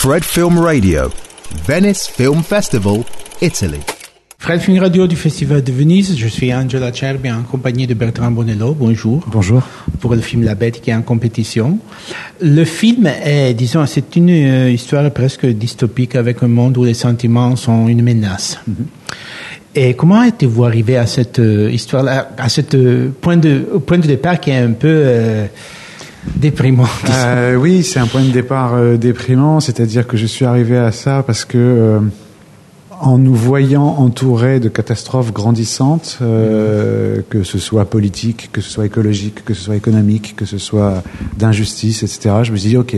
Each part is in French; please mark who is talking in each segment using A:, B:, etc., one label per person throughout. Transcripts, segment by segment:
A: Fred Film Radio, Venice Film Festival, Italy.
B: Fred Film Radio du Festival de Venise, je suis Angela Cerbi en compagnie de Bertrand Bonello. Bonjour.
C: Bonjour.
B: Pour le film La Bête qui est en compétition. Le film est, disons, c'est une euh, histoire presque dystopique avec un monde où les sentiments sont une menace. Mhm. Et comment êtes-vous arrivé à cette euh, histoire-là, à ce euh, point de, point de départ qui est un peu déprimant
C: Oui, c'est un point de départ déprimant, c'est-à-dire que je suis arrivé à ça parce que en nous voyant entourés de catastrophes grandissantes, euh, que ce soit politique, que ce soit écologique, que ce soit économique, que ce soit d'injustice, etc., je me suis dit, OK,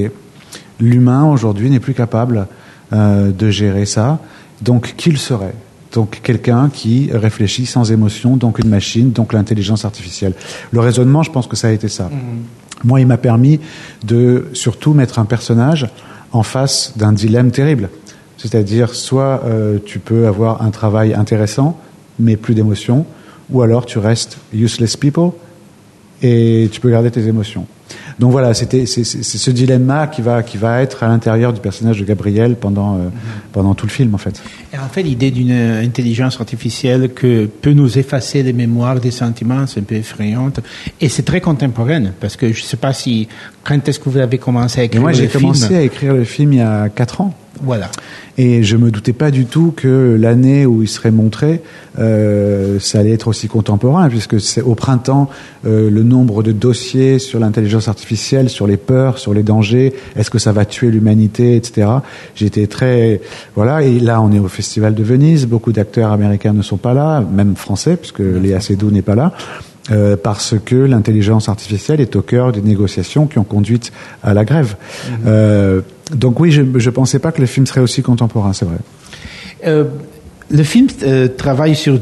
C: l'humain aujourd'hui n'est plus capable euh, de gérer ça, donc qui le serait donc quelqu'un qui réfléchit sans émotion, donc une machine, donc l'intelligence artificielle. Le raisonnement, je pense que ça a été ça. Mm-hmm. Moi, il m'a permis de surtout mettre un personnage en face d'un dilemme terrible. C'est-à-dire, soit euh, tu peux avoir un travail intéressant, mais plus d'émotions, ou alors tu restes useless people et tu peux garder tes émotions. Donc voilà, c'était c'est ce dilemme qui va qui va être à l'intérieur du personnage de Gabriel pendant euh, pendant tout le film en fait.
B: Et en fait, l'idée d'une intelligence artificielle que peut nous effacer les mémoires, des sentiments, c'est un peu effrayante et c'est très contemporaine parce que je ne sais pas si quand est-ce que vous avez commencé à écrire
C: le film. Moi, j'ai commencé à écrire le film il y a quatre ans.
B: Voilà.
C: Et je me doutais pas du tout que l'année où il serait montré, euh, ça allait être aussi contemporain, puisque c'est au printemps euh, le nombre de dossiers sur l'intelligence artificielle, sur les peurs, sur les dangers, est-ce que ça va tuer l'humanité, etc. J'étais très voilà. Et là, on est au Festival de Venise. Beaucoup d'acteurs américains ne sont pas là, même français, puisque Léa Seydoux n'est pas là. Euh, parce que l'intelligence artificielle est au cœur des négociations qui ont conduit à la grève. Mhm. Euh, donc oui, je ne pensais pas que le film serait aussi contemporain, c'est vrai.
B: Euh, le film travaille sur,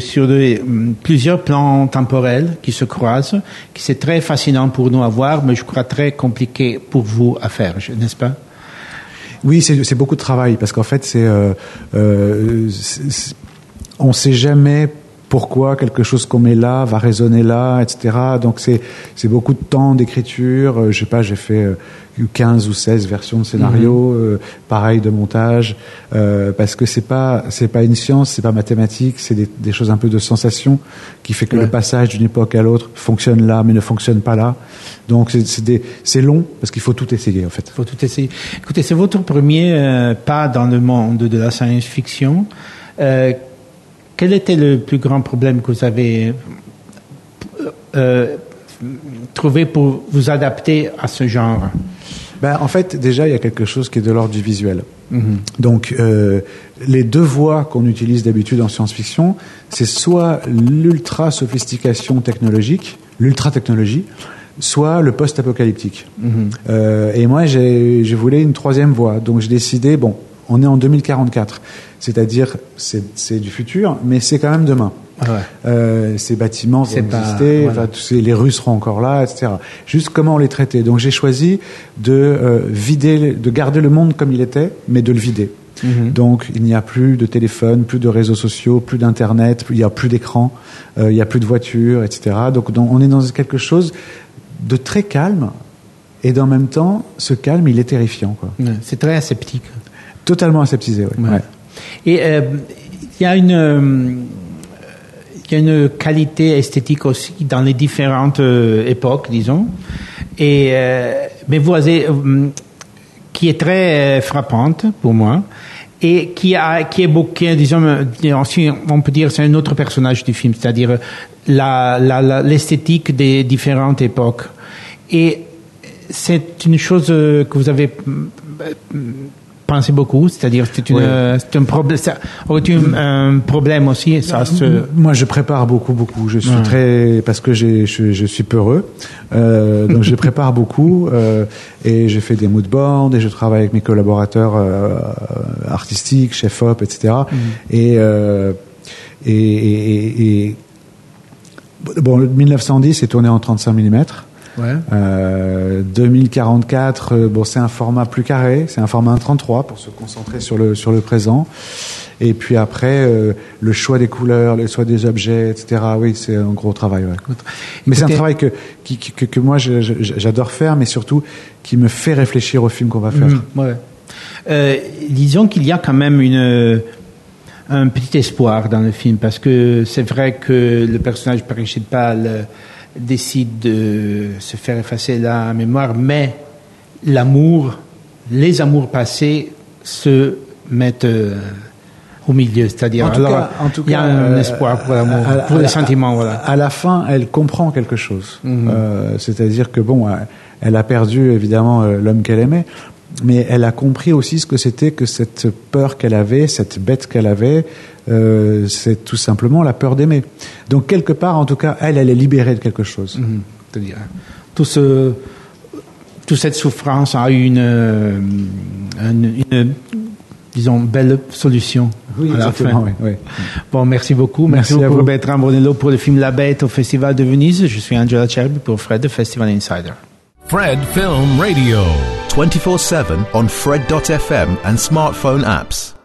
B: sur mm, plusieurs plans temporels qui se croisent, qui c'est très fascinant pour nous à voir, mais je crois très compliqué pour vous à faire, n'est-ce pas?
C: Oui, c'est beaucoup de travail parce qu'en fait, c'est on ne sait jamais pourquoi quelque chose qu'on met là va résonner là, etc. Donc c'est c'est beaucoup de temps d'écriture. Euh, je sais pas, j'ai fait 15 euh, ou 16 versions de scénario, mhm. euh, pareil de montage, parce que c'est pas c'est pas une science, c'est pas mathématique, c'est des, des, choses un peu de sensation qui fait que le passage d'une époque à l'autre fonctionne là, mais ne fonctionne pas là. Donc c'est c'est long parce qu'il faut tout essayer en fait. Il
B: faut tout essayer. Écoutez, c'est votre premier pas dans le monde de la science-fiction. Quel était le plus grand problème que vous avez euh, trouvé pour vous adapter à ce genre?
C: Ben, En fait, déjà, il y a quelque chose qui est de l'ordre du visuel. Mhm. Donc, euh, les deux voies qu'on utilise d'habitude en science-fiction, c'est soit l'ultra-sophistication technologique, l'ultra-technologie, soit le post-apocalyptique. Mhm. Euh, et moi, je voulais une troisième voie. Donc, j'ai décidé, bon, on est en 2044, c'est-à-dire c'est du futur, mais c'est quand même demain. Euh, ces bâtiments vont exister, les Russes seront encore là, etc. Juste comment les traiter. Donc j'ai choisi de euh, vider, de garder le monde comme il était, mais de le vider. Mhm. Donc il n'y a plus de téléphone, plus de réseaux sociaux, plus d'internet, il n'y a plus d'écran, euh, il n'y a plus de voitures, etc. Donc, on est dans quelque chose de très calme, et dans même temps, ce calme, il est terrifiant.
B: C'est très aseptique.
C: Totalement aseptisé, oui.
B: Et euh, il y a une euh, il y a une qualité esthétique aussi dans les différentes euh, époques, disons. Et mais vous avez qui est très frappante pour moi et qui a qui est beaucoup, disons, on peut dire c'est un autre personnage du film, c'est-à-dire l'esthétique des différentes époques. Et c'est une chose que vous avez pensez beaucoup, c'est-à-dire c'est un problème, ça un, problème aussi. Ça,
C: Moi, je prépare beaucoup, beaucoup. Je suis très parce que je, je, suis peureux, euh, donc je prépare beaucoup euh, et je fais des mood boards et je travaille avec mes collaborateurs euh, artistiques, chef op, etc. Mm. Et, euh, et, et, et, bon, 1910 est tourné en 35 mm. Ouais. Euh, 2044, euh, bon, c'est un format plus carré, c'est un format 1.33 pour se concentrer sur le sur le présent. Et puis après, euh, le choix des couleurs, le choix des objets, etc. Oui, c'est un gros travail. Ouais. Mais c'est un travail que, que, que, moi j'adore faire, mais surtout qui me fait réfléchir au film qu'on va faire.
B: Mmh, ouais. Euh, disons qu'il y a quand même une, un petit espoir dans le film, parce que c'est vrai que le personnage principal décide de se faire effacer la mémoire, mais l'amour, les amours passés se mettent euh, au milieu, c'est-à-dire il y a un euh, espoir pour l'amour, pour les sentiments, voilà.
C: À la fin, elle comprend quelque chose, mhm. euh, c'est-à-dire que bon, elle a perdu évidemment l'homme qu'elle aimait, mais elle a compris aussi ce que c'était que cette peur qu'elle avait, cette bête qu'elle avait, euh, c'est tout simplement la peur d'aimer. Donc quelque part, en tout cas, elle, elle est libérée de quelque chose.
B: C'est-à-dire, tout ce, toute cette souffrance a eu une, une, disons, belle solution.
C: Oui, à la fin. Oui,
B: Bon, merci beaucoup. Merci, beaucoup, Bertrand Brunello, pour le film La Bête au Festival de Venise. Je suis Angela Cherby pour Fred de Festival Insider.
A: Fred Film Radio. 24 7 on Fred.fm and smartphone apps.